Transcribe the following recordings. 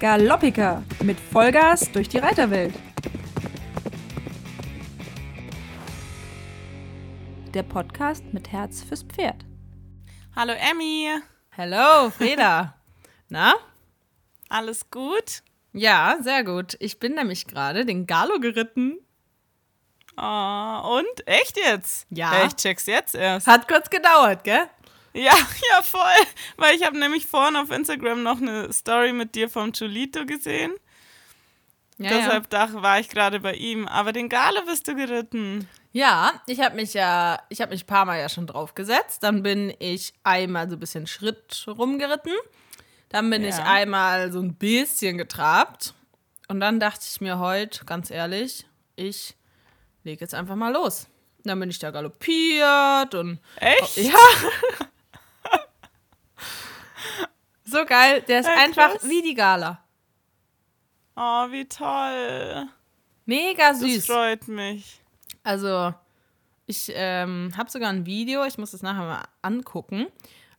Galoppika mit Vollgas durch die Reiterwelt. Der Podcast mit Herz fürs Pferd. Hallo Emmy, Hallo, Freda. Na? alles gut? Ja, sehr gut. Ich bin nämlich gerade den Galo geritten. Oh, und? Echt jetzt? Ja. Ja, ich check's jetzt erst. Hat kurz gedauert, gell? Ja, ja, voll. Weil ich habe nämlich vorhin auf Instagram noch eine Story mit dir vom Julito gesehen. Ja, Deshalb dach, war ich gerade bei ihm. Aber den Galo bist du geritten. ja. ja ich habe mich ja, ich habe mich ein paar Mal ja schon drauf gesetzt. Dann bin ich einmal so ein bisschen Schritt rumgeritten. Dann bin ich Ja. einmal so ein bisschen getrabt. Und dann dachte ich mir heute, ganz ehrlich, ich lege jetzt einfach mal los. Dann bin ich da galoppiert und Echt? Ja. so geil. Der ist Ja, einfach krass. wie die Gala. Oh, wie toll. Mega Das süß. freut mich. Also, ich ähm, habe sogar ein Video. Ich muss das nachher mal angucken.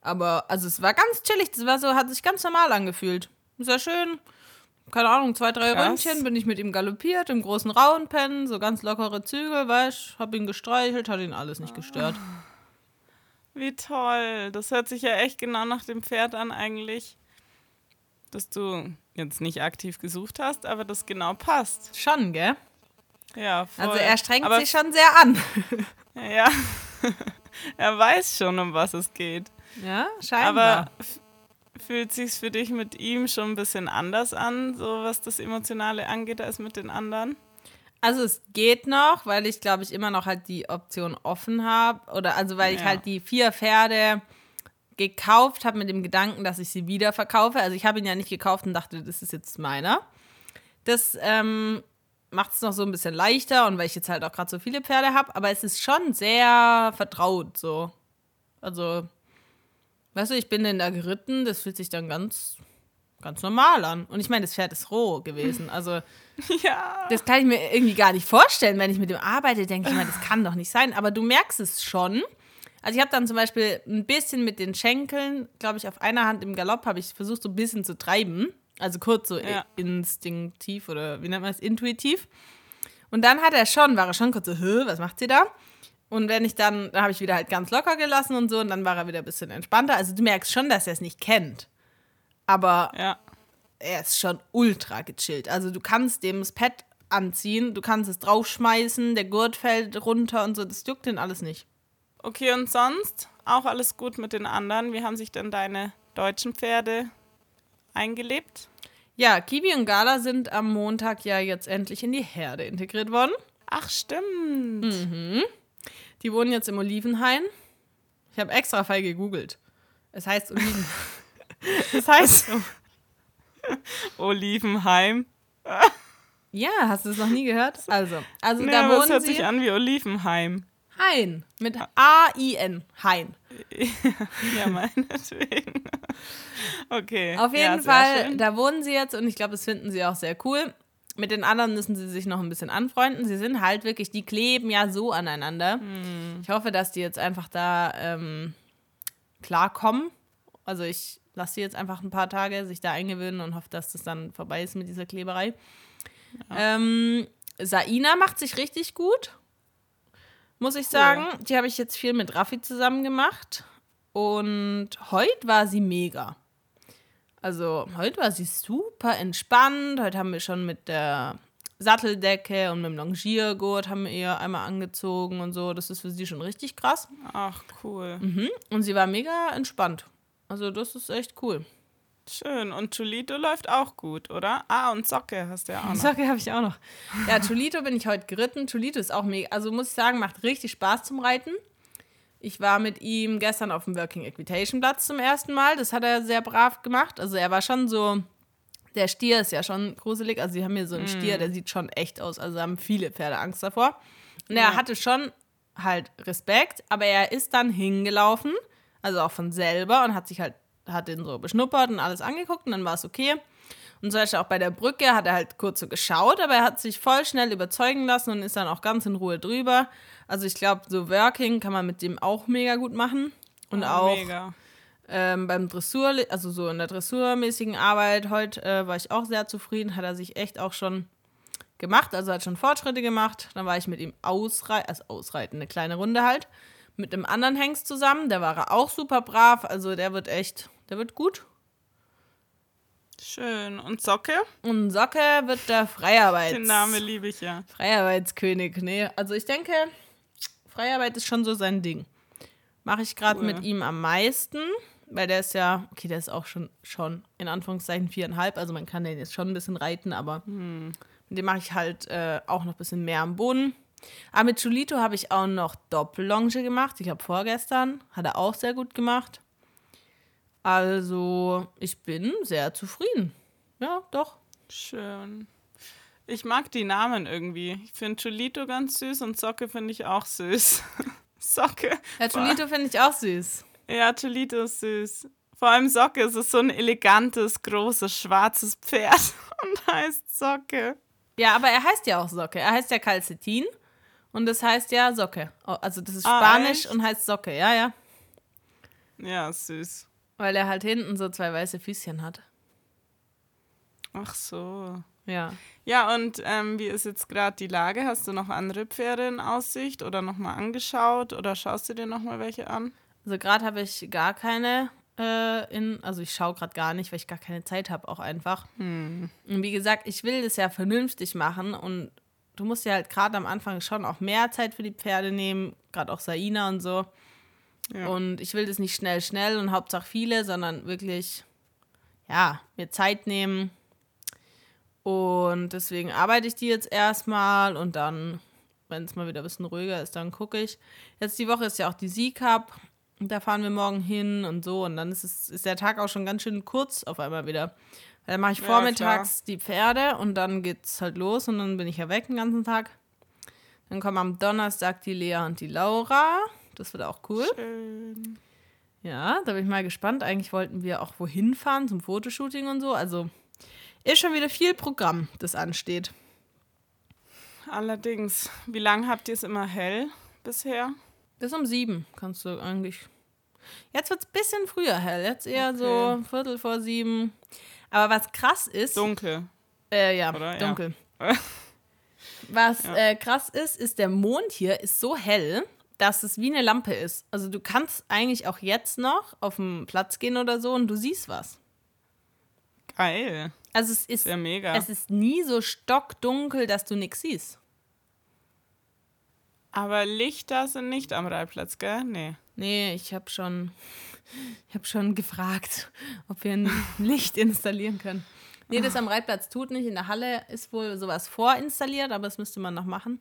Aber, also, es war ganz chillig. Das war so, hat sich ganz normal angefühlt. Sehr schön. Keine Ahnung, zwei, drei Krass. Ründchen bin ich mit ihm galoppiert, im großen Rauenpen, so ganz lockere Züge, weißt hab ihn gestreichelt, hat ihn alles nicht gestört. Wie toll. Das hört sich ja echt genau nach dem Pferd an eigentlich. Dass du jetzt nicht aktiv gesucht hast, aber das genau passt. Schon, gell? Ja, voll. Also, er strengt aber sich schon sehr an. Ja, er weiß schon, um was es geht. Ja, scheinbar. Aber fühlt sich's für dich mit ihm schon ein bisschen anders an, so was das Emotionale angeht, als mit den anderen? Also es geht noch, weil ich glaube ich immer noch halt die Option offen habe oder also weil ich Ja. halt die vier Pferde gekauft habe mit dem Gedanken, dass ich sie wieder verkaufe. Also ich habe ihn ja nicht gekauft und dachte, das ist jetzt meiner. Das ähm, macht es noch so ein bisschen leichter und weil ich jetzt halt auch gerade so viele Pferde habe, aber es ist schon sehr vertraut so. Also, weißt du, ich bin denn da geritten, das fühlt sich dann ganz, ganz normal an. Und ich meine, das Pferd ist roh gewesen. Also Ja. das kann ich mir irgendwie gar nicht vorstellen, wenn ich mit dem arbeite, denke ich mal, das kann doch nicht sein. Aber du merkst es schon. Also ich habe dann zum Beispiel ein bisschen mit den Schenkeln, glaube ich, auf einer Hand im Galopp habe ich versucht, so ein bisschen zu treiben. Also kurz so Ja. instinktiv oder wie nennt man es, intuitiv. Und dann hat er schon, war er schon kurz so, was macht sie da? Und wenn ich dann, dann habe ich wieder halt ganz locker gelassen und so und dann war er wieder ein bisschen entspannter. Also du merkst schon, dass er es nicht kennt. Aber Ja. er ist schon ultra gechillt. Also du kannst dem das Pad anziehen, du kannst es draufschmeißen, der Gurt fällt runter und so, das juckt den alles nicht. Okay, und sonst auch alles gut mit den anderen? Wie haben sich denn deine deutschen Pferde eingelebt? Ja, Kiwi und Gala sind am Montag ja jetzt endlich in die Herde integriert worden. Ach, stimmt. Hm. Die wohnen jetzt im Olivenhain. Ich habe extra feil gegoogelt. Es heißt Oliven. Es heißt. Olivenheim. Ja, hast du es noch nie gehört? Also, also Nee, da wohnen hört sie. sich an wie Olivenheim. Hain. Mit A-I-N. Hain. Ja, meinetwegen. Okay. Auf ja, jeden sehr Fall, da wohnen sie jetzt und ich glaube, das finden sie auch sehr cool. Mit den anderen müssen sie sich noch ein bisschen anfreunden. Sie sind halt wirklich, die kleben ja so aneinander. Hm. Ich hoffe, dass die jetzt einfach da ähm, klarkommen. Also ich lasse sie jetzt einfach ein paar Tage sich da eingewöhnen und hoffe, dass das dann vorbei ist mit dieser Kleberei. Ähm, Saina macht sich richtig gut, muss ich sagen. Die habe ich jetzt viel mit Raffi zusammen gemacht. Und heute war sie mega. Also heute war sie super entspannt. Heute haben wir schon mit der Satteldecke und mit dem Longiergurt haben wir ihr einmal angezogen und so. Das ist für sie schon richtig krass. Ach, cool. Mhm. Und sie war mega entspannt. Also das ist echt cool. Schön. Und Julito läuft auch gut, oder? Ah, und Socke hast du ja auch noch. Socke habe ich auch noch. Ja, Tulito bin ich heute geritten. Tulito ist auch mega, also muss ich sagen, macht richtig Spaß zum Reiten. Ich war mit ihm gestern auf dem Working Equitation Platz zum ersten Mal. Das hat er sehr brav gemacht. Also er war schon so, der Stier ist ja schon gruselig. Also sie haben hier so einen Stier, der sieht schon echt aus. Also haben viele Pferde Angst davor. Und er Ja. hatte schon halt Respekt, aber er ist dann hingelaufen, also auch von selber und hat sich halt, hat den so beschnuppert und alles angeguckt und dann war es okay. Und zum Beispiel auch bei der Brücke hat er halt kurz so geschaut, aber er hat sich voll schnell überzeugen lassen und ist dann auch ganz in Ruhe drüber. Also ich glaube, so Working kann man mit dem auch mega gut machen. Und Oh, auch. Ähm, beim Dressur, also so in der dressurmäßigen Arbeit, heute äh, war ich auch sehr zufrieden, hat er sich echt auch schon gemacht, also hat schon Fortschritte gemacht. Dann war ich mit ihm ausreiten, also ausreiten, eine kleine Runde halt, mit einem anderen Hengst zusammen. Der war auch super brav, also der wird echt, der wird gut. Schön. Und Socke? Und Socke wird der Freiarbeits... Den Namen liebe ich ja. Freiarbeitskönig, nee. Also ich denke, Freiarbeit ist schon so sein Ding. Mache ich gerade Cool. mit ihm am meisten, weil der ist ja, okay, der ist auch schon, schon in Anführungszeichen viereinhalb, also man kann den jetzt schon ein bisschen reiten, aber mit dem mache ich halt äh, auch noch ein bisschen mehr am Boden. Aber mit Julito habe ich auch noch Doppellonge gemacht. Ich habe vorgestern, hat er auch sehr gut gemacht. Also, ich bin sehr zufrieden. Ja, doch. Schön. Ich mag die Namen irgendwie. Ich finde Julito ganz süß und Socke finde ich auch süß. Socke. Ja, Julito finde ich auch süß. Ja, Julito ist süß. Vor allem Socke ist es so ein elegantes, großes, schwarzes Pferd und heißt Socke. Ja, aber er heißt ja auch Socke. Er heißt ja Calcetin und das heißt ja Socke. Oh, Also das ist Ah, Spanisch echt? und heißt Socke, ja, ja. Ja, süß. Weil er halt hinten so zwei weiße Füßchen hat. Ach so. Ja. Ja, und ähm, wie ist jetzt gerade die Lage? Hast du noch andere Pferde in Aussicht oder nochmal angeschaut oder schaust du dir nochmal welche an? Also gerade habe ich gar keine äh, in, also ich schaue gerade gar nicht, weil ich gar keine Zeit habe, auch einfach. Hm. Und wie gesagt, ich will das ja vernünftig machen und du musst ja halt gerade am Anfang schon auch mehr Zeit für die Pferde nehmen, gerade auch Saina und so. Ja. Und ich will das nicht schnell, schnell und Hauptsache viele, sondern wirklich, ja, mir Zeit nehmen. Und deswegen arbeite ich die jetzt erstmal und dann, wenn es mal wieder ein bisschen ruhiger ist, dann gucke ich. Jetzt die Woche ist ja auch die Sea-Cup. Und Da fahren wir morgen hin und so. Und dann ist, es, ist der Tag auch schon ganz schön kurz auf einmal wieder. Dann mache ich Ja, vormittags die Pferde und dann geht's halt los und dann bin ich ja weg den ganzen Tag. Dann kommen am Donnerstag die Lea und die Laura. Das wird auch cool. Schön. Ja, da bin ich mal gespannt. Eigentlich wollten wir auch wohin fahren zum Fotoshooting und so. Also ist schon wieder viel Programm, das ansteht. Allerdings, wie lange habt ihr es immer hell bisher? Bis um sieben kannst du eigentlich. Jetzt wird es ein bisschen früher hell. Jetzt eher Okay. so Viertel vor sieben. Aber was krass ist. Dunkel. Äh, ja, Oder? Ja. dunkel. Was äh, krass ist, ist, der Mond hier ist so hell, dass es wie eine Lampe ist. Also du kannst eigentlich auch jetzt noch auf den Platz gehen oder so und du siehst was. Geil. Also es ist, Sehr mega. es ist nie so stockdunkel, dass du nichts siehst. Aber Lichter sind nicht am Reitplatz, gell? Nee. Nee, ich habe schon, ich habe schon gefragt, ob wir ein Licht installieren können. Nee, das am Reitplatz tut nicht. In der Halle ist wohl sowas vorinstalliert, aber das müsste man noch machen.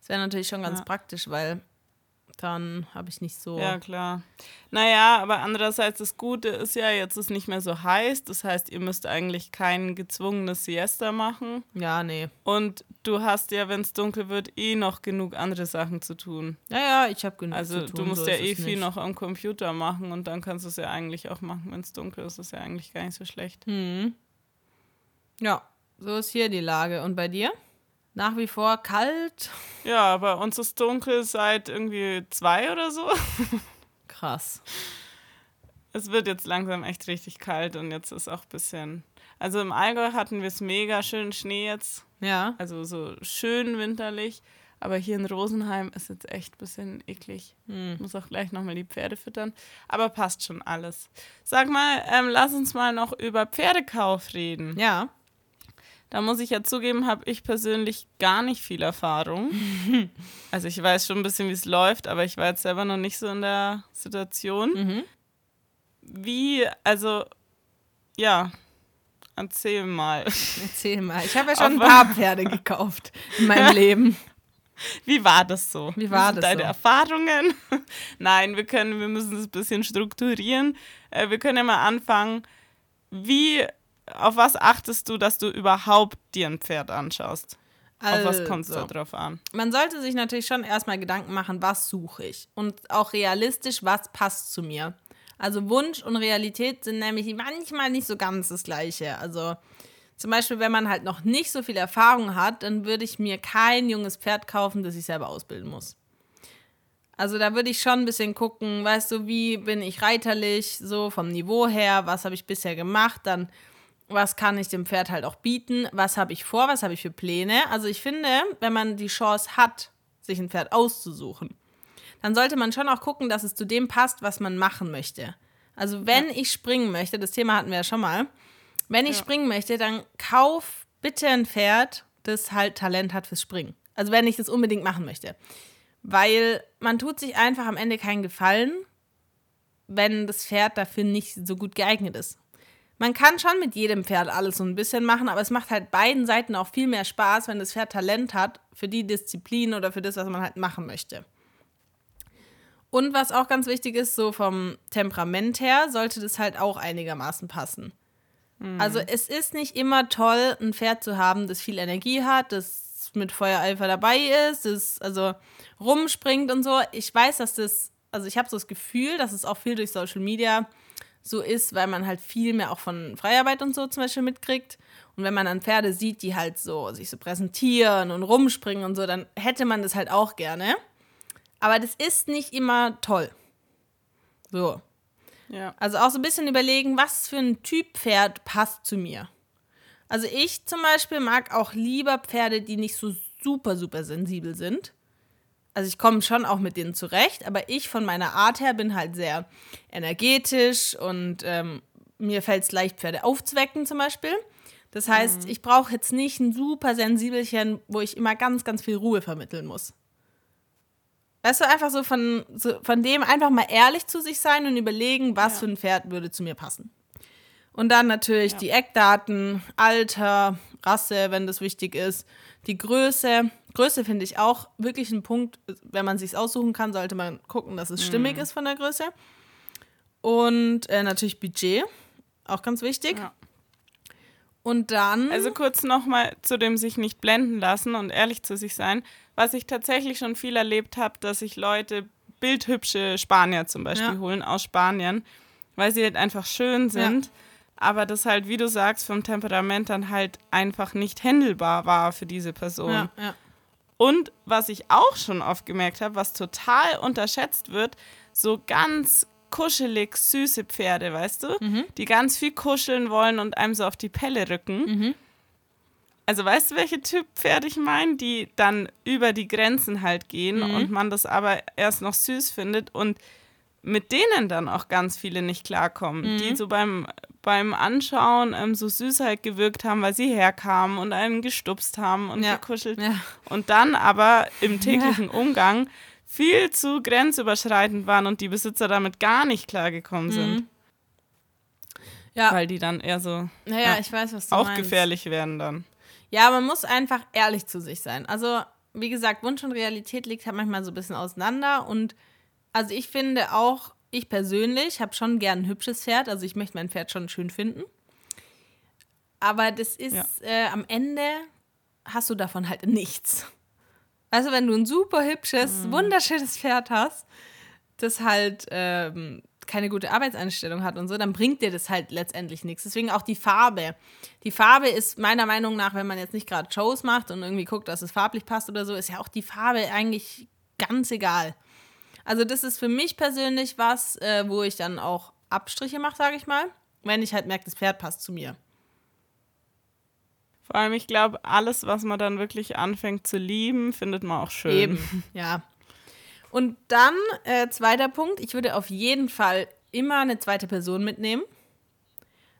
Das wäre natürlich schon ganz Ja. praktisch, weil dann habe ich nicht so. Ja, klar. Naja, aber andererseits das Gute ist ja, jetzt ist nicht mehr so heiß. Das heißt, ihr müsst eigentlich kein gezwungenes Siesta machen. Ja, nee. Und du hast ja, wenn es dunkel wird, eh noch genug andere Sachen zu tun. Ja, ja, ich habe genug Also zu tun. du musst so ja eh viel nicht. noch am Computer machen und dann kannst du es ja eigentlich auch machen, wenn es dunkel ist. Das ist ja eigentlich gar nicht so schlecht. Hm. Ja, so ist hier die Lage. Und bei dir? Nach wie vor kalt? Ja, bei uns ist dunkel seit irgendwie zwei oder so. Krass. Es wird jetzt langsam echt richtig kalt und jetzt ist auch ein bisschen. Also im Allgäu hatten wir es mega schön Schnee jetzt. Ja. Also so schön winterlich. Aber hier in Rosenheim ist jetzt echt ein bisschen eklig. Hm. Muss auch gleich nochmal die Pferde füttern. Aber passt schon alles. Sag mal, ähm, lass uns mal noch über Pferdekauf reden. Ja. Da muss ich ja zugeben, habe ich persönlich gar nicht viel Erfahrung. also ich weiß schon ein bisschen, wie es läuft, aber ich war jetzt selber noch nicht so in der Situation. Mhm. Wie, also, ja, erzähl mal. Erzähl mal. Ich habe ja schon ein Auf- paar Pferde gekauft in meinem Leben. Wie war das so? Wie war das deine so? Erfahrungen? Nein, wir können, wir müssen das ein bisschen strukturieren. Äh, wir können ja mal anfangen. Wie, auf was achtest du, dass du überhaupt dir ein Pferd anschaust? Auf was kommt es da Also, drauf an? Man sollte sich natürlich schon erstmal Gedanken machen, was suche ich? Und auch realistisch, was passt zu mir? Also Wunsch und Realität sind nämlich manchmal nicht so ganz das Gleiche. Also zum Beispiel, wenn man halt noch nicht so viel Erfahrung hat, dann würde ich mir kein junges Pferd kaufen, das ich selber ausbilden muss. Also da würde ich schon ein bisschen gucken, weißt du, wie bin ich reiterlich, so vom Niveau her, was habe ich bisher gemacht, dann was kann ich dem Pferd halt auch bieten, was habe ich vor, was habe ich für Pläne. Also ich finde, wenn man die Chance hat, sich ein Pferd auszusuchen, dann sollte man schon auch gucken, dass es zu dem passt, was man machen möchte. Also wenn ja. ich springen möchte, das Thema hatten wir ja schon mal, wenn ich ja. springen möchte, dann kauf bitte ein Pferd, das halt Talent hat fürs Springen. Also wenn ich das unbedingt machen möchte. Weil man tut sich einfach am Ende keinen Gefallen, wenn das Pferd dafür nicht so gut geeignet ist. Man kann schon mit jedem Pferd alles so ein bisschen machen, aber es macht halt beiden Seiten auch viel mehr Spaß, wenn das Pferd Talent hat für die Disziplin oder für das, was man halt machen möchte. Und was auch ganz wichtig ist, so vom Temperament her, sollte das halt auch einigermaßen passen. Mhm. Also es ist nicht immer toll, ein Pferd zu haben, das viel Energie hat, das mit Feuereifer dabei ist, das also rumspringt und so. Ich weiß, dass das, also ich habe so das Gefühl, dass es auch viel durch Social Media so ist, weil man halt viel mehr auch von Freiarbeit und so zum Beispiel mitkriegt. Und wenn man dann Pferde sieht, die halt so sich so präsentieren und rumspringen und so, dann hätte man das halt auch gerne. Aber das ist nicht immer toll. So. Ja. Also auch so ein bisschen überlegen, was für ein Typ Pferd passt zu mir. Also ich zum Beispiel mag auch lieber Pferde, die nicht so super, super sensibel sind also ich komme schon auch mit denen zurecht, aber ich von meiner Art her bin halt sehr energetisch und ähm, mir fällt es leicht, Pferde aufzuwecken zum Beispiel. Das heißt, mhm. ich brauche jetzt nicht ein super Sensibelchen, wo ich immer ganz, ganz viel Ruhe vermitteln muss. Weißt du, einfach so von, so von dem einfach mal ehrlich zu sich sein und überlegen, was ja. für ein Pferd würde zu mir passen. Und dann natürlich ja. die Eckdaten, Alter, Rasse, wenn das wichtig ist, die Größe. Größe finde ich auch wirklich ein Punkt, wenn man sich aussuchen kann, sollte man gucken, dass es stimmig mhm. ist von der Größe. Und äh, natürlich Budget, auch ganz wichtig. Ja. Und dann. Also kurz nochmal zu dem sich nicht blenden lassen und ehrlich zu sich sein. Was ich tatsächlich schon viel erlebt habe, dass sich Leute bildhübsche Spanier zum Beispiel ja. holen aus Spanien, weil sie halt einfach schön sind. Ja aber das halt, wie du sagst, vom Temperament dann halt einfach nicht händelbar war für diese Person. Ja, ja. Und was ich auch schon oft gemerkt habe, was total unterschätzt wird, so ganz kuschelig süße Pferde, weißt du, mhm. die ganz viel kuscheln wollen und einem so auf die Pelle rücken. Mhm. Also weißt du, welche Typ Pferde ich meine, die dann über die Grenzen halt gehen mhm. und man das aber erst noch süß findet und mit denen dann auch ganz viele nicht klarkommen, mhm. die so beim, beim Anschauen ähm, so süß halt gewirkt haben, weil sie herkamen und einen gestupst haben und ja. gekuschelt. Ja. Und dann aber im täglichen ja. Umgang viel zu grenzüberschreitend waren und die Besitzer damit gar nicht klargekommen sind. Mhm. Ja. Weil die dann eher so naja, ich weiß, was du auch meinst. gefährlich werden dann. Ja, man muss einfach ehrlich zu sich sein. Also, wie gesagt, Wunsch und Realität liegt halt manchmal so ein bisschen auseinander und also ich finde auch, ich persönlich habe schon gern ein hübsches Pferd. Also ich möchte mein Pferd schon schön finden. Aber das ist ja. äh, am Ende hast du davon halt nichts. Also wenn du ein super hübsches, mhm. wunderschönes Pferd hast, das halt ähm, keine gute Arbeitseinstellung hat und so, dann bringt dir das halt letztendlich nichts. Deswegen auch die Farbe. Die Farbe ist meiner Meinung nach, wenn man jetzt nicht gerade Shows macht und irgendwie guckt, dass es farblich passt oder so, ist ja auch die Farbe eigentlich ganz egal. Also das ist für mich persönlich was, äh, wo ich dann auch Abstriche mache, sage ich mal, wenn ich halt merke, das Pferd passt zu mir. Vor allem, ich glaube, alles, was man dann wirklich anfängt zu lieben, findet man auch schön. Eben, ja. Und dann, äh, zweiter Punkt, ich würde auf jeden Fall immer eine zweite Person mitnehmen.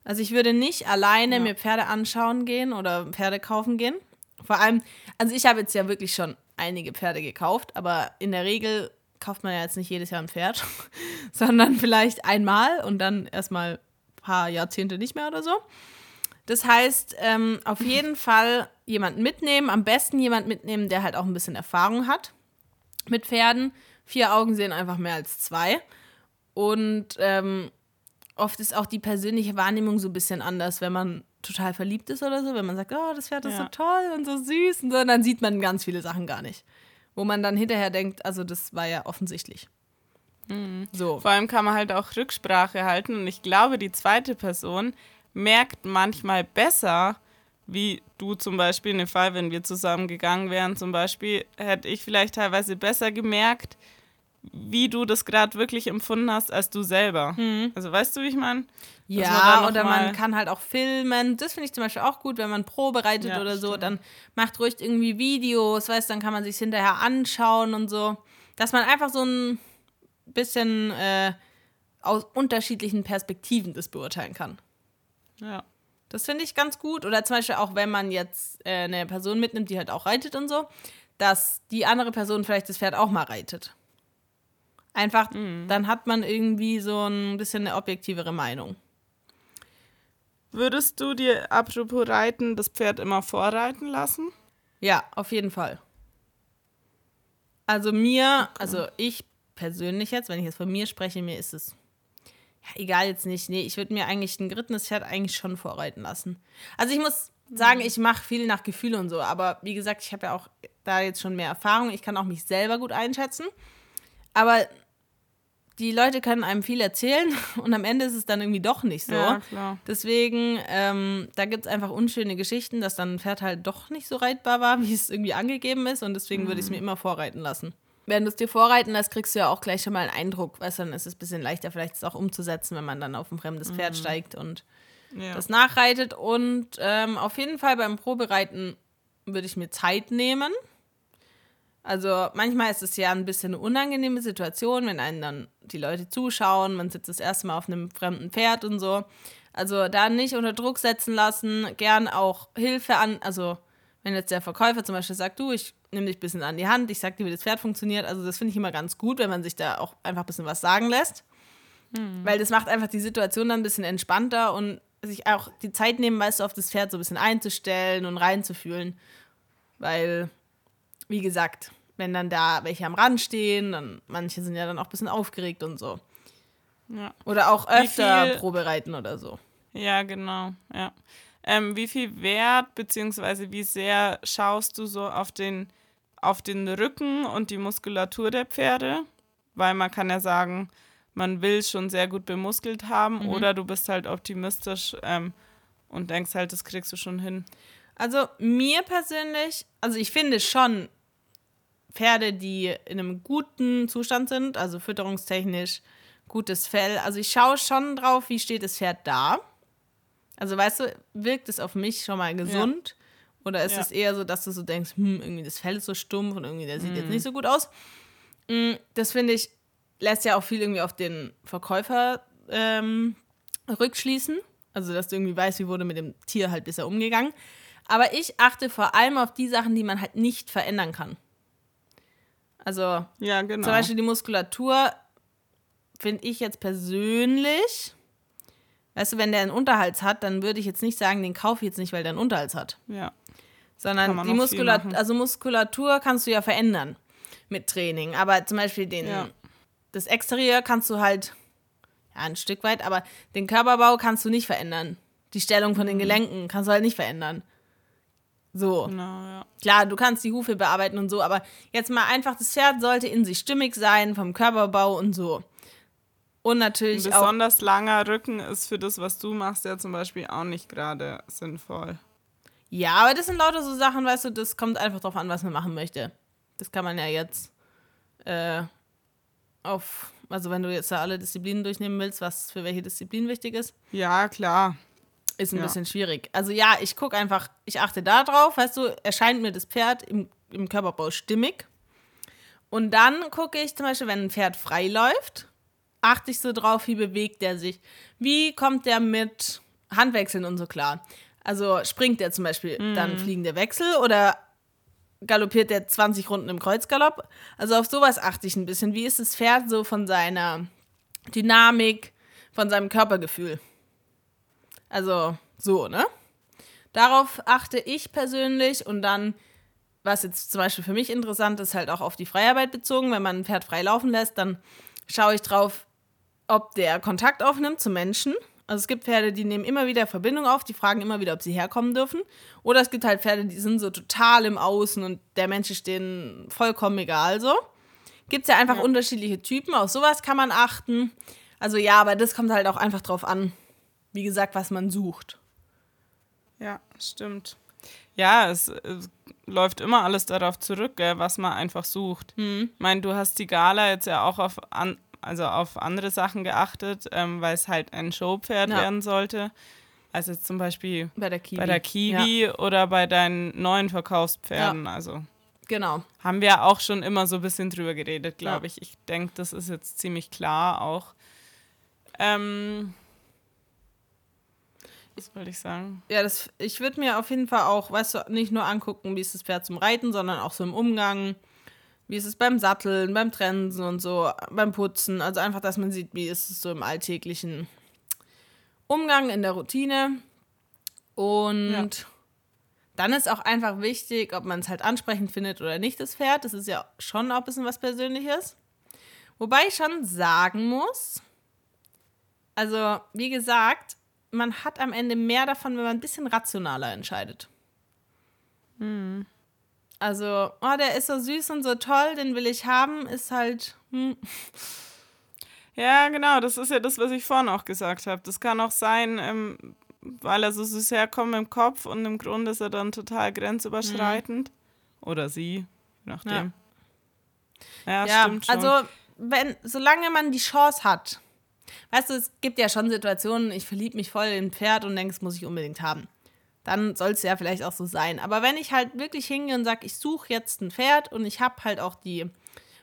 Also ich würde nicht alleine ja. mir Pferde anschauen gehen oder Pferde kaufen gehen. Vor allem, also ich habe jetzt ja wirklich schon einige Pferde gekauft, aber in der Regel kauft man ja jetzt nicht jedes Jahr ein Pferd, sondern vielleicht einmal und dann erstmal ein paar Jahrzehnte nicht mehr oder so. Das heißt, ähm, auf jeden Fall jemanden mitnehmen, am besten jemanden mitnehmen, der halt auch ein bisschen Erfahrung hat mit Pferden. Vier Augen sehen einfach mehr als zwei. Und ähm, oft ist auch die persönliche Wahrnehmung so ein bisschen anders, wenn man total verliebt ist oder so, wenn man sagt, oh, das Pferd ist ja. so toll und so süß und so, und dann sieht man ganz viele Sachen gar nicht wo man dann hinterher denkt, also das war ja offensichtlich. Mhm. So. Vor allem kann man halt auch Rücksprache halten und ich glaube, die zweite Person merkt manchmal besser, wie du zum Beispiel in dem Fall, wenn wir zusammen gegangen wären, zum Beispiel, hätte ich vielleicht teilweise besser gemerkt, wie du das gerade wirklich empfunden hast als du selber. Also weißt du, wie ich meine? Ja, oder man kann halt auch filmen. Das finde ich zum Beispiel auch gut, wenn man vorbereitet Ja, oder so. stimmt. Dann macht ruhig irgendwie Videos, weißt dann kann man sich hinterher anschauen und so. Dass man einfach so ein bisschen äh, aus unterschiedlichen Perspektiven das beurteilen kann. Ja. Das finde ich ganz gut. Oder zum Beispiel auch, wenn man jetzt äh, eine Person mitnimmt, die halt auch reitet und so, dass die andere Person vielleicht das Pferd auch mal reitet. Einfach, dann hat man irgendwie so ein bisschen eine objektivere Meinung. Würdest du dir, apropos Reiten, das Pferd immer vorreiten lassen? Ja, auf jeden Fall. Also mir, also ich persönlich jetzt, wenn ich jetzt von mir spreche, mir ist es ja, egal jetzt nicht. Nee, ich würde mir eigentlich ein gerittenes Pferd eigentlich schon vorreiten lassen. Also ich muss sagen, ich mache viel nach Gefühl und so, aber wie gesagt, ich habe ja auch da jetzt schon mehr Erfahrung. Ich kann auch mich selber gut einschätzen. Aber die Leute können einem viel erzählen und am Ende ist es dann irgendwie doch nicht so. Ja, klar. Deswegen, ähm, da gibt es einfach unschöne Geschichten, dass dann ein Pferd halt doch nicht so reitbar war, wie es irgendwie angegeben ist. Und deswegen würde ich es mir immer vorreiten lassen. Wenn du es dir vorreiten lässt, kriegst du ja auch gleich schon mal einen Eindruck. Weißt du, dann ist es ein bisschen leichter, vielleicht es auch umzusetzen, wenn man dann auf ein fremdes Pferd steigt und Ja. das nachreitet. Und ähm, auf jeden Fall beim Probereiten würde ich mir Zeit nehmen. Also manchmal ist es ja ein bisschen eine unangenehme Situation, wenn einen dann die Leute zuschauen, man sitzt das erste Mal auf einem fremden Pferd und so. Also da nicht unter Druck setzen lassen, gern auch Hilfe an, also wenn jetzt der Verkäufer zum Beispiel sagt, du, ich nehme dich ein bisschen an die Hand, ich sag dir, wie das Pferd funktioniert, also das finde ich immer ganz gut, wenn man sich da auch einfach ein bisschen was sagen lässt. Weil das macht einfach die Situation dann ein bisschen entspannter und sich auch die Zeit nehmen, weißt du, auf das Pferd so ein bisschen einzustellen und reinzufühlen. Weil, wie gesagt, wenn dann da welche am Rand stehen, dann manche sind ja dann auch ein bisschen aufgeregt und so. Ja. Oder auch öfter Probereiten oder so. Ja, genau, ja. Ähm, wie viel Wert beziehungsweise wie sehr schaust du so auf den, auf den Rücken und die Muskulatur der Pferde? Weil man kann ja sagen, man will schon sehr gut bemuskelt haben oder du bist halt optimistisch ähm, und denkst halt, das kriegst du schon hin. Also mir persönlich, also ich finde schon Pferde, die in einem guten Zustand sind, also fütterungstechnisch, gutes Fell. Also ich schaue schon drauf, wie steht das Pferd da. Also weißt du, wirkt es auf mich schon mal gesund? Oder ist Ja. es eher so, dass du so denkst, hm, irgendwie das Fell ist so stumpf und irgendwie der sieht jetzt nicht so gut aus? Mm, Das finde ich, lässt ja auch viel irgendwie auf den Verkäufer ähm, rückschließen. Also, dass du irgendwie weißt, wie wurde mit dem Tier halt bisher umgegangen. Aber ich achte vor allem auf die Sachen, die man halt nicht verändern kann. Also, Ja, genau. zum Beispiel die Muskulatur finde ich jetzt persönlich, weißt du, wenn der einen Unterhals hat, dann würde ich jetzt nicht sagen, den kaufe ich jetzt nicht, weil der einen Unterhals hat. ja. Sondern die Muskulatur, also Muskulatur kannst du ja verändern mit Training. Aber zum Beispiel den, Ja. das Exterieur kannst du halt, ja, ein Stück weit, aber den Körperbau kannst du nicht verändern. Die Stellung von Mhm. den Gelenken kannst du halt nicht verändern. So. Genau, ja. Klar, du kannst die Hufe bearbeiten und so, aber jetzt mal einfach, das Pferd sollte in sich stimmig sein, vom Körperbau und so. Und Ein natürlich auch. besonders langer Rücken ist für das, was du machst, ja zum Beispiel auch nicht gerade sinnvoll. Ja, aber das sind lauter so Sachen, weißt du, das kommt einfach drauf an, was man machen möchte. Das kann man ja jetzt äh, auf, also wenn du jetzt da alle Disziplinen durchnehmen willst, was für welche Disziplin wichtig ist, Ja, klar. Ist ein Ja. bisschen schwierig. Also ja, ich gucke einfach, ich achte da drauf, weißt du, erscheint mir das Pferd im, im Körperbau stimmig. Und dann gucke ich zum Beispiel, wenn ein Pferd frei läuft, achte ich so drauf, wie bewegt der sich. Wie kommt der mit Handwechseln und so klar? Also springt der zum Beispiel dann fliegende Wechsel oder galoppiert der 20 Runden im Kreuzgalopp? Also auf sowas achte ich ein bisschen. Wie ist das Pferd so von seiner Dynamik, von seinem Körpergefühl? Also so, ne? Darauf achte ich persönlich und dann, was jetzt zum Beispiel für mich interessant ist, halt auch auf die Freiarbeit bezogen. Wenn man ein Pferd frei laufen lässt, dann schaue ich drauf, ob der Kontakt aufnimmt zu Menschen. Also es gibt Pferde, die nehmen immer wieder Verbindung auf, die fragen immer wieder, ob sie herkommen dürfen. Oder es gibt halt Pferde, die sind so total im Außen und der Mensch ist denen vollkommen egal so. Gibt es ja einfach unterschiedliche Typen, auf sowas kann man achten. Also ja, aber das kommt halt auch einfach drauf an, wie gesagt, was man sucht. Ja, stimmt. Ja, es, es läuft immer alles darauf zurück, gell, was man einfach sucht. Hm. Ich meine, du hast die Gala jetzt ja auch auf, an, also auf andere Sachen geachtet, ähm, weil es halt ein Showpferd Ja. werden sollte. Also jetzt zum Beispiel Bei der Kiwi. bei der Kiwi oder bei deinen neuen Verkaufspferden. Ja. Also Genau. haben wir auch schon immer so ein bisschen drüber geredet, glaube Ja. ich. Ich denke, das ist jetzt ziemlich klar auch. Ähm, was wollte ich sagen? Ja, das, ich würde mir auf jeden Fall auch, weißt du, nicht nur angucken, wie ist das Pferd zum Reiten, sondern auch so im Umgang. Wie ist es beim Satteln, beim Trensen und so, beim Putzen. Also einfach, dass man sieht, wie ist es so im alltäglichen Umgang, in der Routine. Und Ja. dann ist auch einfach wichtig, ob man es halt ansprechend findet oder nicht, das Pferd. Das ist ja schon auch ein bisschen was Persönliches. Wobei ich schon sagen muss, also wie gesagt, man hat am Ende mehr davon, wenn man ein bisschen rationaler entscheidet. Also, oh, der ist so süß und so toll, den will ich haben, ist halt, hm, Ja, genau, das ist ja das, was ich vorhin auch gesagt habe. Das kann auch sein, ähm, weil er so süß herkommt im Kopf und im Grunde ist er dann total grenzüberschreitend. Oder sie, je nachdem. Ja, ja, stimmt schon. also wenn, solange man die Chance hat, weißt du, es gibt ja schon Situationen, ich verliebe mich voll in ein Pferd und denke, das muss ich unbedingt haben. Dann soll es ja vielleicht auch so sein. Aber wenn ich halt wirklich hingehe und sage, ich suche jetzt ein Pferd und ich habe halt auch die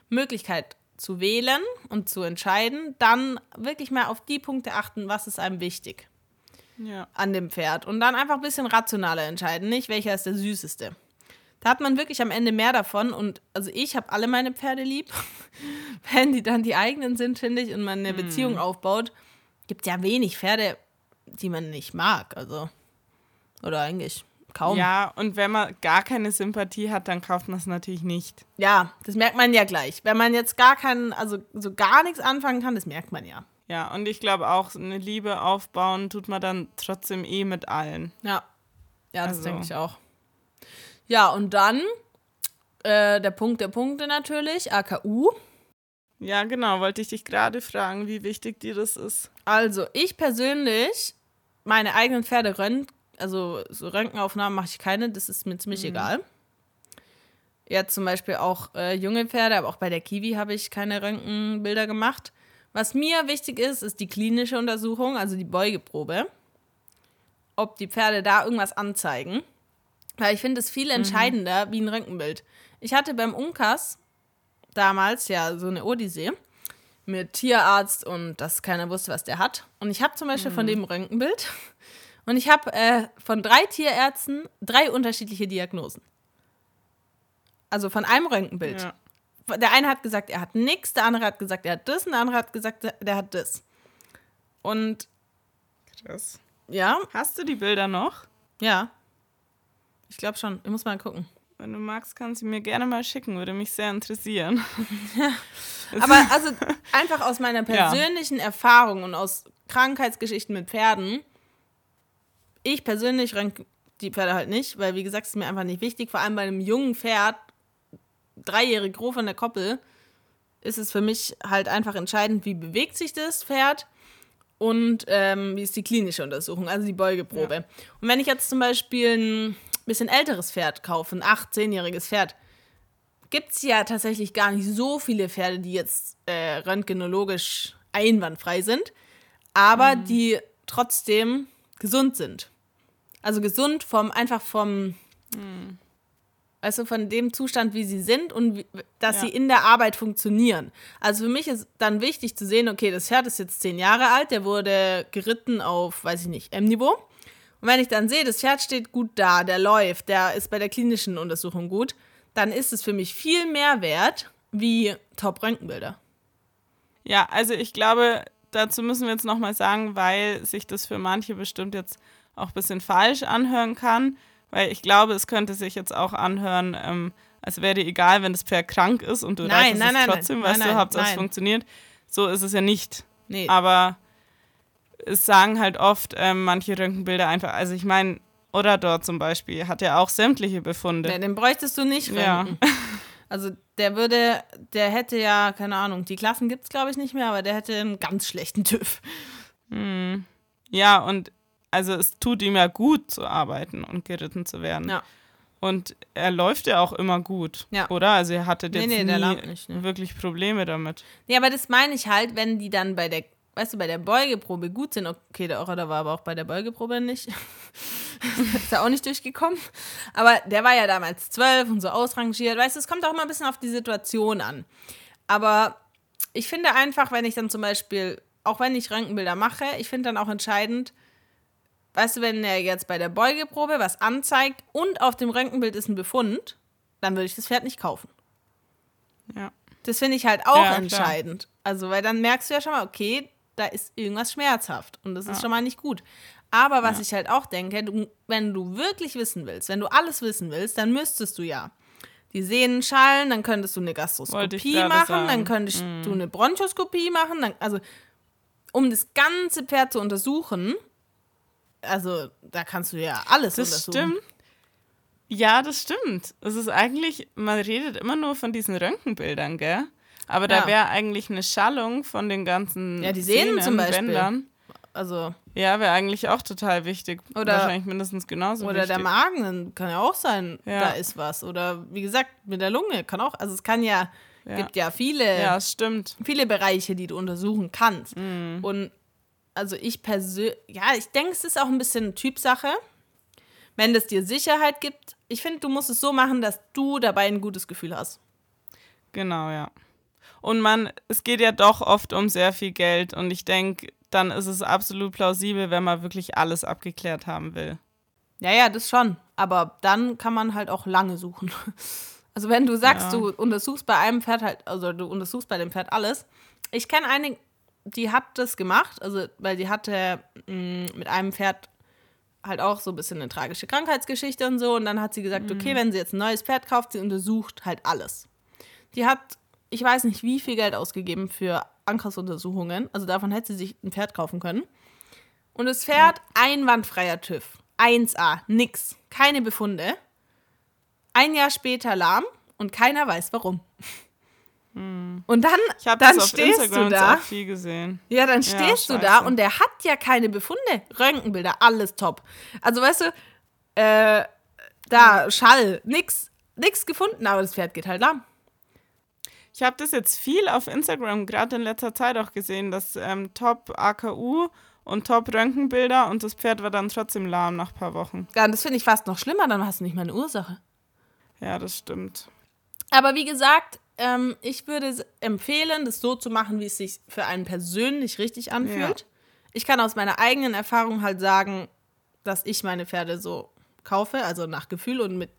Möglichkeit zu wählen und zu entscheiden, dann wirklich mal auf die Punkte achten, was ist einem wichtig ja. an dem Pferd und dann einfach ein bisschen rationaler entscheiden, nicht welcher ist der süßeste. Da hat man wirklich am Ende mehr davon und also ich habe alle meine Pferde lieb. Wenn die dann die eigenen sind, finde ich, und man eine Beziehung aufbaut, gibt ja wenig Pferde, die man nicht mag, also oder eigentlich kaum. ja, und wenn man gar keine Sympathie hat, dann kauft man es natürlich nicht. ja, das merkt man ja gleich. Wenn man jetzt gar keinen, also so gar nichts anfangen kann, das merkt man ja. Ja, und ich glaube auch, eine Liebe aufbauen tut man dann trotzdem eh mit allen. Ja, ja, das Also. denke ich auch. Ja, und dann äh, der Punkt der Punkte natürlich, AKU. Ja, genau, wollte ich dich gerade fragen, wie wichtig dir das ist. Also, ich persönlich, meine eigenen Pferde röntgen, also so Röntgenaufnahmen mache ich keine, das ist mir ziemlich egal. Jetzt zum Beispiel auch äh, junge Pferde, aber auch bei der Kiwi habe ich keine Röntgenbilder gemacht. Was mir wichtig ist, ist die klinische Untersuchung, also die Beugeprobe. Ob die Pferde da irgendwas anzeigen. Weil ich finde es viel entscheidender wie ein Röntgenbild. Ich hatte beim Unkas damals ja so eine Odyssee mit Tierarzt und dass keiner wusste, was der hat. Und ich habe zum Beispiel von dem Röntgenbild und ich habe äh, von drei Tierärzten drei unterschiedliche Diagnosen. Also von einem Röntgenbild. Ja. Der eine hat gesagt, er hat nichts, der andere hat gesagt, er hat das und der andere hat gesagt, der- der hat das. Und Krass. ja, Hast du die Bilder noch? ja. Ich glaube schon. Ich muss mal gucken. Wenn du magst, kannst du mir gerne mal schicken, würde mich sehr interessieren. Aber also einfach aus meiner persönlichen Erfahrung und aus Krankheitsgeschichten mit Pferden, ich persönlich röntge die Pferde halt nicht, weil wie gesagt, es ist mir einfach nicht wichtig. Vor allem bei einem jungen Pferd, dreijährig roh von der Koppel, ist es für mich halt einfach entscheidend, wie bewegt sich das Pferd und ähm, wie ist die klinische Untersuchung, also die Beugeprobe. Und wenn ich jetzt zum Beispiel ein bisschen älteres Pferd kaufe, ein 8-, 10-jähriges Pferd, gibt es ja tatsächlich gar nicht so viele Pferde, die jetzt äh, röntgenologisch einwandfrei sind, aber die trotzdem gesund sind. Also gesund vom, einfach vom, also von dem Zustand, wie sie sind und wie, dass Ja. sie in der Arbeit funktionieren. Also für mich ist dann wichtig zu sehen, okay, das Pferd ist jetzt zehn Jahre alt, der wurde geritten auf, weiß ich nicht, M-Niveau. Und wenn ich dann sehe, das Pferd steht gut da, der läuft, der ist bei der klinischen Untersuchung gut, dann ist es für mich viel mehr wert wie Top-Röntgenbilder. Ja, also ich glaube, dazu müssen wir jetzt nochmal sagen, weil sich das für manche bestimmt jetzt auch ein bisschen falsch anhören kann. Weil ich glaube, es könnte sich jetzt auch anhören, ähm, als wäre dir egal, wenn das Pferd krank ist und du Nein, reitest nein, es nein, trotzdem, nein, weißt nein, du, Hauptsache es funktioniert. So ist es ja nicht. Nee. Aber es sagen halt oft ähm, manche Röntgenbilder einfach, also ich meine, Orador zum Beispiel hat ja auch sämtliche Befunde. Nee, den bräuchtest du nicht Ja. röntgen. Also der würde, der hätte ja, keine Ahnung, die Klassen gibt es glaube ich nicht mehr, aber der hätte einen ganz schlechten TÜV. Ja, und also es tut ihm ja gut zu arbeiten und geritten zu werden. Ja. Und er läuft ja auch immer gut, Ja. oder? Also er hatte Nee, jetzt nee, der nie nicht, ne. wirklich Probleme damit. Ja, aber das meine ich halt, wenn die dann bei der, weißt du, bei der Beugeprobe gut sind. Okay, der Orra war aber auch bei der Beugeprobe nicht. ist ja auch nicht durchgekommen. Aber der war ja damals zwölf und so ausrangiert. Weißt du, es kommt auch immer ein bisschen auf die Situation an. Aber ich finde einfach, wenn ich dann zum Beispiel, auch wenn ich Röntgenbilder mache, ich finde dann auch entscheidend, weißt du, wenn er jetzt bei der Beugeprobe was anzeigt und auf dem Röntgenbild ist ein Befund, dann würde ich das Pferd nicht kaufen. Ja. Das finde ich halt auch Ja, klar. entscheidend. Also, weil dann merkst du ja schon mal, okay, da ist irgendwas schmerzhaft und das ist Ja. schon mal nicht gut. Aber was Ja. ich halt auch denke, du, wenn du wirklich wissen willst, wenn du alles wissen willst, dann müsstest du ja die Sehnen schallen, dann könntest du eine Gastroskopie machen, sagen. Dann könntest du eine Bronchoskopie machen, dann, also um das ganze Pferd zu untersuchen, also da kannst du ja alles Das untersuchen. stimmt. Ja, das stimmt. Es ist eigentlich, man redet immer nur von diesen Röntgenbildern, gell? Aber da Ja. wäre eigentlich eine Schallung von den ganzen Ja, die Sehnen zum Beispiel. Bändern. Also, Ja, wäre eigentlich auch total wichtig. Oder- Wahrscheinlich mindestens genauso Oder wichtig. der Magen, dann kann ja auch sein, Ja. da ist was. Oder wie gesagt, mit der Lunge kann auch, also es kann ja, Ja. gibt ja viele, Ja, stimmt. viele Bereiche, die du untersuchen kannst. Mhm. Und also ich persönlich, ja, ich denke, es ist auch ein bisschen Typsache. Wenn das dir Sicherheit gibt, ich finde, du musst es so machen, dass du dabei ein gutes Gefühl hast. Genau, ja. Und man, es geht ja doch oft um sehr viel Geld und ich denke, dann ist es absolut plausibel, wenn man wirklich alles abgeklärt haben will. Ja, ja, das schon. Aber dann kann man halt auch lange suchen. Also wenn du sagst, Ja. du untersuchst bei einem Pferd halt, also du untersuchst bei dem Pferd alles. Ich kenne eine, die hat das gemacht, also weil die hatte mh, mit einem Pferd halt auch so ein bisschen eine tragische Krankheitsgeschichte und so. Und dann hat sie gesagt, okay, wenn sie jetzt ein neues Pferd kauft, sie untersucht halt alles. Die hat, ich weiß nicht, wie viel Geld ausgegeben für Ankersuntersuchungen. Also davon hätte sie sich ein Pferd kaufen können. Und das Pferd, einwandfreier TÜV. 1A, nix. Keine Befunde. Ein Jahr später lahm und keiner weiß warum. Und dann, Ich habe dann das auf stehst Instagram du da. auch viel gesehen. Ja, dann Ja, stehst du scheiße. da und der hat ja keine Befunde. Röntgenbilder, alles top. Also weißt du, äh, da Schall, nix, nix gefunden, aber das Pferd geht halt lahm. Ich habe das jetzt viel auf Instagram gerade in letzter Zeit auch gesehen, dass ähm, Top AKU und Top Röntgenbilder und das Pferd war dann trotzdem lahm nach ein paar Wochen. Ja, und das finde ich fast noch schlimmer, dann hast du nicht mal eine Ursache. Ja, das stimmt. Aber wie gesagt, ähm, ich würde empfehlen, das so zu machen, wie es sich für einen persönlich richtig anfühlt. Ich kann aus meiner eigenen Erfahrung halt sagen, dass ich meine Pferde so kaufe, also nach Gefühl und mit,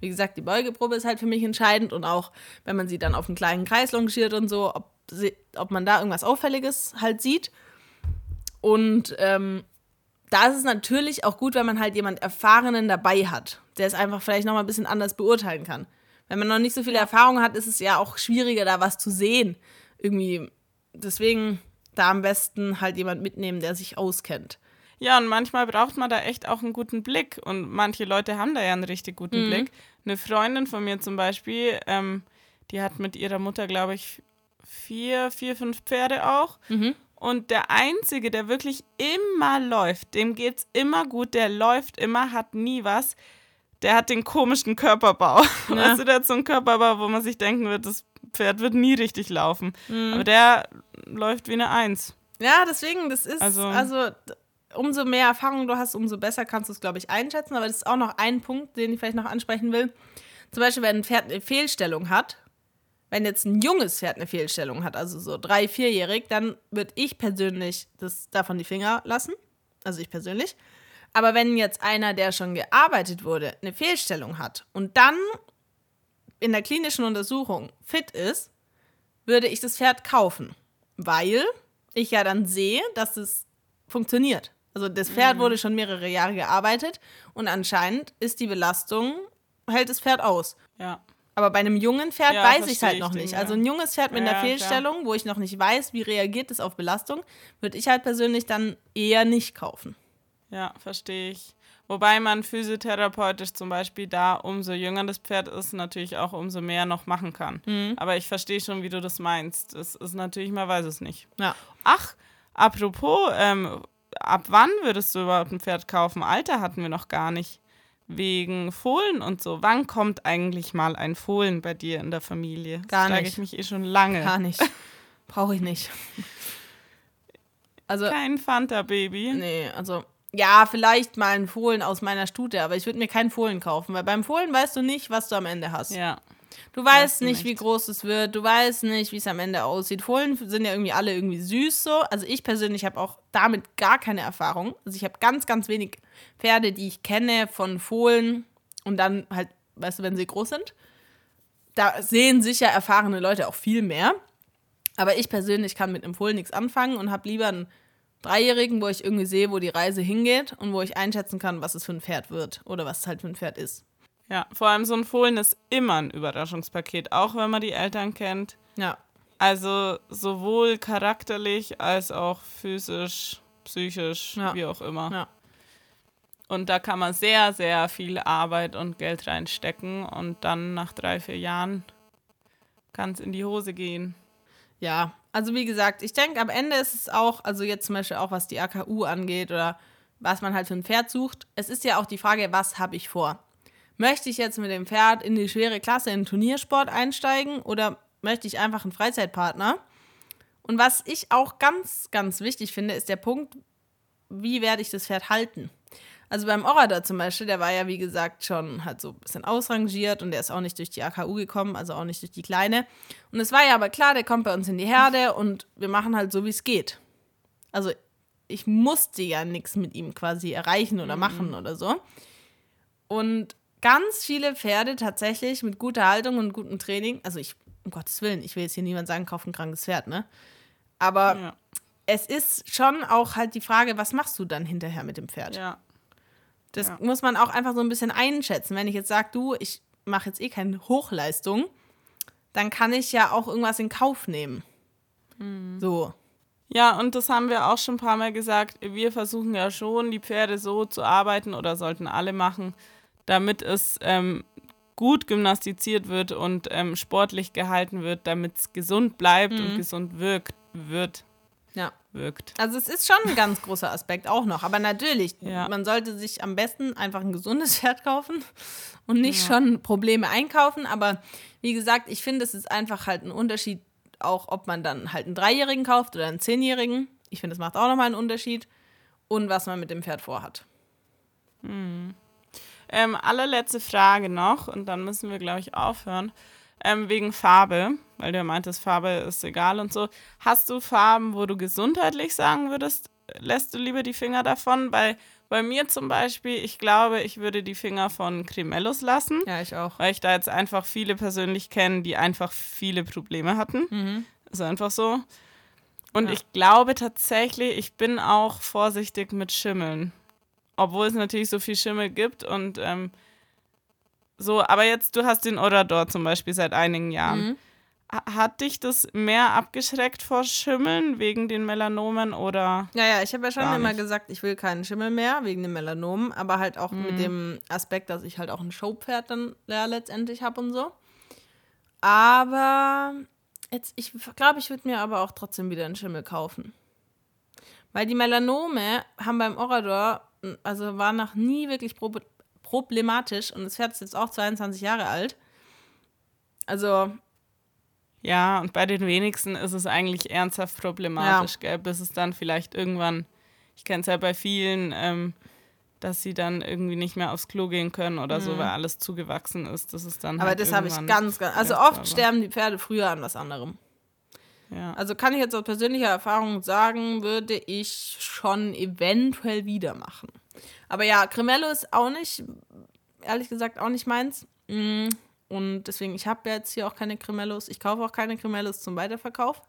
wie gesagt, die Beugeprobe ist halt für mich entscheidend und auch, wenn man sie dann auf einen kleinen Kreis longiert und so, ob, sie, ob man da irgendwas Auffälliges halt sieht. Und ähm, da ist es natürlich auch gut, wenn man halt jemand Erfahrenen dabei hat, der es einfach vielleicht noch mal ein bisschen anders beurteilen kann. Wenn man noch nicht so viel Erfahrung hat, ist es ja auch schwieriger, da was zu sehen. Irgendwie. Deswegen da am besten halt jemand mitnehmen, der sich auskennt. Ja, und manchmal braucht man da echt auch einen guten Blick. Und manche Leute haben da ja einen richtig guten Blick. Eine Freundin von mir zum Beispiel, ähm, die hat mit ihrer Mutter, glaube ich, vier, vier, fünf Pferde auch. Und der Einzige, der wirklich immer läuft, dem geht's immer gut, der läuft immer, hat nie was, der hat den komischen Körperbau. Weißt du, der hat so einen Körperbau, wo man sich denken wird, das Pferd wird nie richtig laufen. Aber der läuft wie eine Eins. Ja, deswegen, das ist, Also- also, umso mehr Erfahrung du hast, umso besser kannst du es, glaube ich, einschätzen. Aber das ist auch noch ein Punkt, den ich vielleicht noch ansprechen will. Zum Beispiel, wenn ein Pferd eine Fehlstellung hat, wenn jetzt ein junges Pferd eine Fehlstellung hat, also so drei-, vierjährig, dann würde ich persönlich das davon die Finger lassen. Also ich persönlich. Aber wenn jetzt einer, der schon gearbeitet wurde, eine Fehlstellung hat und dann in der klinischen Untersuchung fit ist, würde ich das Pferd kaufen. Weil ich ja dann sehe, dass es funktioniert. Also das Pferd wurde schon mehrere Jahre gearbeitet und anscheinend ist die Belastung, hält das Pferd aus. Ja. Aber bei einem jungen Pferd Ja, weiß ich es halt noch nicht. Also ein junges Pferd mit Ja, einer klar. Fehlstellung, wo ich noch nicht weiß, wie reagiert es auf Belastung, würde ich halt persönlich dann eher nicht kaufen. Ja, verstehe ich. Wobei man physiotherapeutisch zum Beispiel da, umso jünger das Pferd ist, natürlich auch umso mehr noch machen kann. Mhm. Aber ich verstehe schon, wie du das meinst. Es ist natürlich, man weiß es nicht. Ja. Ach, apropos ähm, ab wann würdest du überhaupt ein Pferd kaufen? Alter hatten wir noch gar nicht. Wegen Fohlen und so. Wann kommt eigentlich mal ein Fohlen bei dir in der Familie? Gar das frage nicht. ich mich eh schon lange. Gar nicht. Brauche ich nicht. Also, Kein Fanta-Baby. nee, also, ja, vielleicht mal ein Fohlen aus meiner Stute, aber ich würde mir keinen Fohlen kaufen, weil beim Fohlen weißt du nicht, was du am Ende hast. Ja. Du weißt nicht, nicht. wie groß es wird, du weißt nicht, wie es am Ende aussieht. Fohlen sind ja irgendwie alle irgendwie süß so. Also ich persönlich habe auch damit gar keine Erfahrung. Also ich habe ganz, ganz wenig Pferde, die ich kenne von Fohlen und dann halt, weißt du, wenn sie groß sind. Da sehen sicher erfahrene Leute auch viel mehr. Aber ich persönlich kann mit einem Fohlen nichts anfangen und habe lieber einen Dreijährigen, wo ich irgendwie sehe, wo die Reise hingeht und wo ich einschätzen kann, was es für ein Pferd wird oder was es halt für ein Pferd ist. Ja, vor allem so ein Fohlen ist immer ein Überraschungspaket, auch wenn man die Eltern kennt. Ja, Also sowohl charakterlich als auch physisch, psychisch, Ja. wie auch immer. ja. Und da kann man sehr, sehr viel Arbeit und Geld reinstecken und dann nach drei, vier Jahren kann es in die Hose gehen. Ja, also wie gesagt, ich denke, am Ende ist es auch, also jetzt zum Beispiel auch was die AKU angeht oder was man halt für ein Pferd sucht, es ist ja auch die Frage, was habe ich vor? Möchte ich jetzt mit dem Pferd in die schwere Klasse in den Turniersport einsteigen oder möchte ich einfach einen Freizeitpartner? Und was ich auch ganz, ganz wichtig finde, ist der Punkt, wie werde ich das Pferd halten? Also beim Orador zum Beispiel, der war ja wie gesagt schon halt so ein bisschen ausrangiert und der ist auch nicht durch die AKU gekommen, also auch nicht durch die Kleine. Und es war ja aber klar, der kommt bei uns in die Herde und wir machen halt so, wie es geht. Also ich musste ja nichts mit ihm quasi erreichen oder machen oder so. Und ganz viele Pferde tatsächlich mit guter Haltung und gutem Training, also ich, um Gottes Willen, ich will jetzt hier niemand sagen, kauf ein krankes Pferd, ne? Aber Ja, es ist schon auch halt die Frage, was machst du dann hinterher mit dem Pferd? ja. Das Ja. muss man auch einfach so ein bisschen einschätzen. Wenn ich jetzt sage, du, ich mache jetzt eh keine Hochleistung, dann kann ich ja auch irgendwas in Kauf nehmen. Mhm. So. Ja, und das haben wir auch schon ein paar Mal gesagt. Wir versuchen ja schon, die Pferde so zu arbeiten oder sollten alle machen, damit es ähm, gut gymnastiziert wird und ähm, sportlich gehalten wird, damit es gesund bleibt und gesund wirkt, wird, Ja. wirkt. Also es ist schon ein ganz großer Aspekt auch noch. Aber natürlich, Ja. man sollte sich am besten einfach ein gesundes Pferd kaufen und nicht schon Probleme einkaufen. Aber wie gesagt, ich finde, es ist einfach halt ein Unterschied, auch ob man dann halt einen Dreijährigen kauft oder einen Zehnjährigen. Ich finde, das macht auch nochmal einen Unterschied. Und was man mit dem Pferd vorhat. Ähm, allerletzte Frage noch und dann müssen wir, glaube ich, aufhören. Ähm, wegen Farbe, weil du ja meintest, Farbe ist egal und so. Hast du Farben, wo du gesundheitlich sagen würdest, lässt du lieber die Finger davon? Bei, bei mir zum Beispiel, ich glaube, ich würde die Finger von Cremellos lassen, Ja, ich auch. weil ich da jetzt einfach viele persönlich kenne, die einfach viele Probleme hatten. Ist einfach so. Und Ja. ich glaube tatsächlich, ich bin auch vorsichtig mit Schimmeln. Obwohl es natürlich so viel Schimmel gibt und ähm, so, aber jetzt, du hast den Orador zum Beispiel seit einigen Jahren. Ha- Hat dich das mehr abgeschreckt vor Schimmeln wegen den Melanomen oder? Ja, ja, ich habe ja schon immer gesagt, ich will keinen Schimmel mehr wegen dem Melanomen, aber halt auch mit dem Aspekt, dass ich halt auch ein Showpferd dann ja, letztendlich habe und so. Aber jetzt, ich glaube, ich würde mir aber auch trotzdem wieder einen Schimmel kaufen. Weil die Melanome haben beim Orador, also war noch nie wirklich prob problematisch und das Pferd ist jetzt auch 22 Jahre alt. Also, Ja, und bei den wenigsten ist es eigentlich ernsthaft problematisch, gell? bis es dann vielleicht irgendwann, ich kenne es ja bei vielen, ähm, dass sie dann irgendwie nicht mehr aufs Klo gehen können oder so, weil alles zugewachsen ist. Das ist dann aber halt das habe ich ganz, ganz, also oft sterben die Pferde früher an was anderem. Ja. Also kann ich jetzt aus persönlicher Erfahrung sagen, würde ich schon eventuell wieder machen. Aber ja, Cremello ist auch nicht, ehrlich gesagt, auch nicht meins. Mm, Und deswegen, ich habe jetzt hier auch keine Cremellos. Ich kaufe auch keine Cremellos zum Weiterverkauf.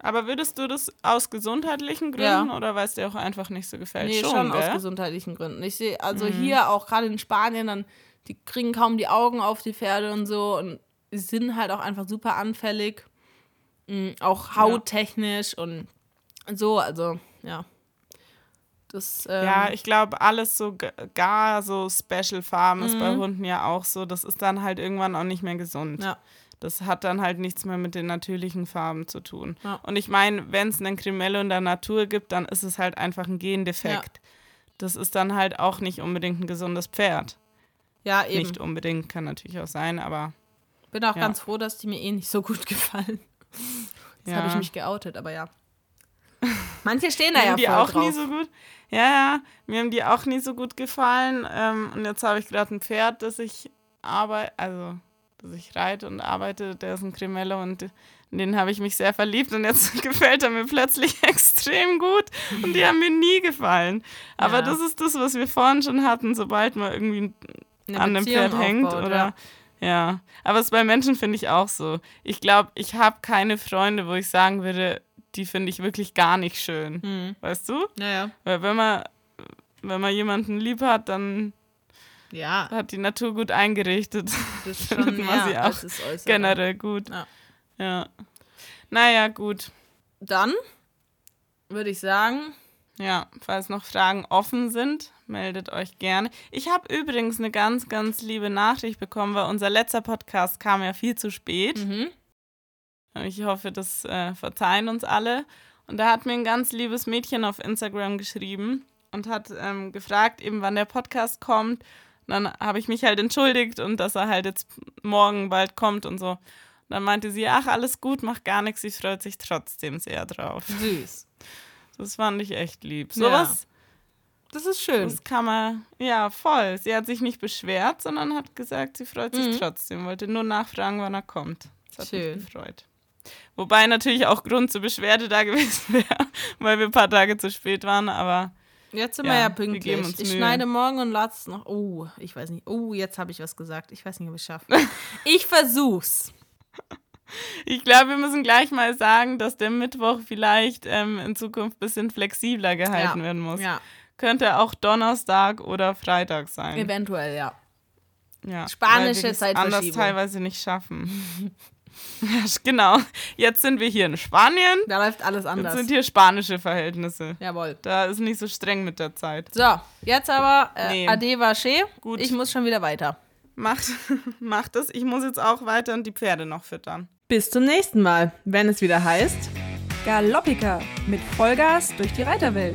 Aber würdest du das aus gesundheitlichen Ja. Gründen oder weil es dir auch einfach nicht so gefällt? Nee, schon, schon, aus gesundheitlichen Gründen. Ich sehe also hier auch gerade in Spanien, dann, die kriegen kaum die Augen auf die Pferde und so. Und sind halt auch einfach super anfällig. Mm, Auch hauttechnisch und so, also ja. Das, ähm, Ja, ich glaube, alles so gar so Special Farben ist bei Mhm. Hunden ja auch so. Das ist dann halt irgendwann auch nicht mehr gesund. ja. Das hat dann halt nichts mehr mit den natürlichen Farben zu tun. Ja. Und ich meine, wenn es einen Crimello in der Natur gibt, dann ist es halt einfach ein Gendefekt. Das ist dann halt auch nicht unbedingt ein gesundes Pferd. Ja, eben. Nicht unbedingt, kann natürlich auch sein, aber Bin auch Ja. ganz froh, dass die mir eh nicht so gut gefallen. Jetzt habe ich Ja. mich geoutet, aber ja. Manche stehen da ja die voll auch drauf. nie so gut. Ja, ja, mir haben die auch nie so gut gefallen. Ähm, und jetzt habe ich gerade ein Pferd, das ich arbeite, also das ich reite und arbeite, der ist ein Cremello und in den habe ich mich sehr verliebt und jetzt gefällt er mir plötzlich extrem gut und die haben mir nie gefallen. Aber Ja. das ist das, was wir vorhin schon hatten, sobald man irgendwie Eine an dem Beziehung Pferd hängt aufbaut, oder ja. Ja. Aber es ist bei Menschen finde ich auch so. Ich glaube, ich habe keine Freunde, wo ich sagen würde, die finde ich wirklich gar nicht schön. Mhm. Weißt du? Naja. Weil wenn man wenn man jemanden lieb hat, dann Ja, hat die Natur gut eingerichtet. das ist schon man sie auch das Äußere. Generell gut. Ja. ja. Naja, gut. Dann würde ich sagen, Ja, falls noch Fragen offen sind, meldet euch gerne. Ich habe übrigens eine ganz, ganz liebe Nachricht bekommen, weil unser letzter Podcast kam ja viel zu spät. mhm. Ich hoffe, das äh, verzeihen uns alle. Und da hat mir ein ganz liebes Mädchen auf Instagram geschrieben und hat ähm, gefragt, eben wann der Podcast kommt. Und dann habe ich mich halt entschuldigt und dass er halt jetzt morgen bald kommt und so. Und dann meinte sie, ach, alles gut, mach gar nichts, sie freut sich trotzdem sehr drauf. süß. Das fand ich echt lieb. Ja. Sowas, Das ist schön. das kann man, ja, voll. Sie hat sich nicht beschwert, sondern hat gesagt, sie freut sich Mhm. trotzdem, wollte nur nachfragen, wann er kommt. Das hat Schön. mich gefreut. Wobei natürlich auch Grund zur Beschwerde da gewesen wäre, weil wir ein paar Tage zu spät waren, aber Jetzt sind Ja, wir ja wir pünktlich. uns ich schneide morgen und lade es noch. Oh, ich weiß nicht. Oh, jetzt habe ich was gesagt. Ich weiß nicht, ob ich es schaffe. ich versuch's. Ich glaube, wir müssen gleich mal sagen, dass der Mittwoch vielleicht ähm, in Zukunft ein bisschen flexibler gehalten ja. werden muss. Ja, Könnte auch Donnerstag oder Freitag sein. eventuell, ja. Ja, Spanische das Zeitverschiebung. anders teilweise nicht schaffen. genau. Jetzt sind wir hier in Spanien. Da läuft alles Jetzt anders. sind hier spanische Verhältnisse. Jawohl. Da ist nicht so streng mit der Zeit. So, jetzt aber äh, Nee. Ade Vaché. Gut. Ich muss schon wieder weiter. Macht, macht es. Ich muss jetzt auch weiter und die Pferde noch füttern. Bis zum nächsten Mal, wenn es wieder heißt. Galoppiker mit Vollgas durch die Reiterwelt.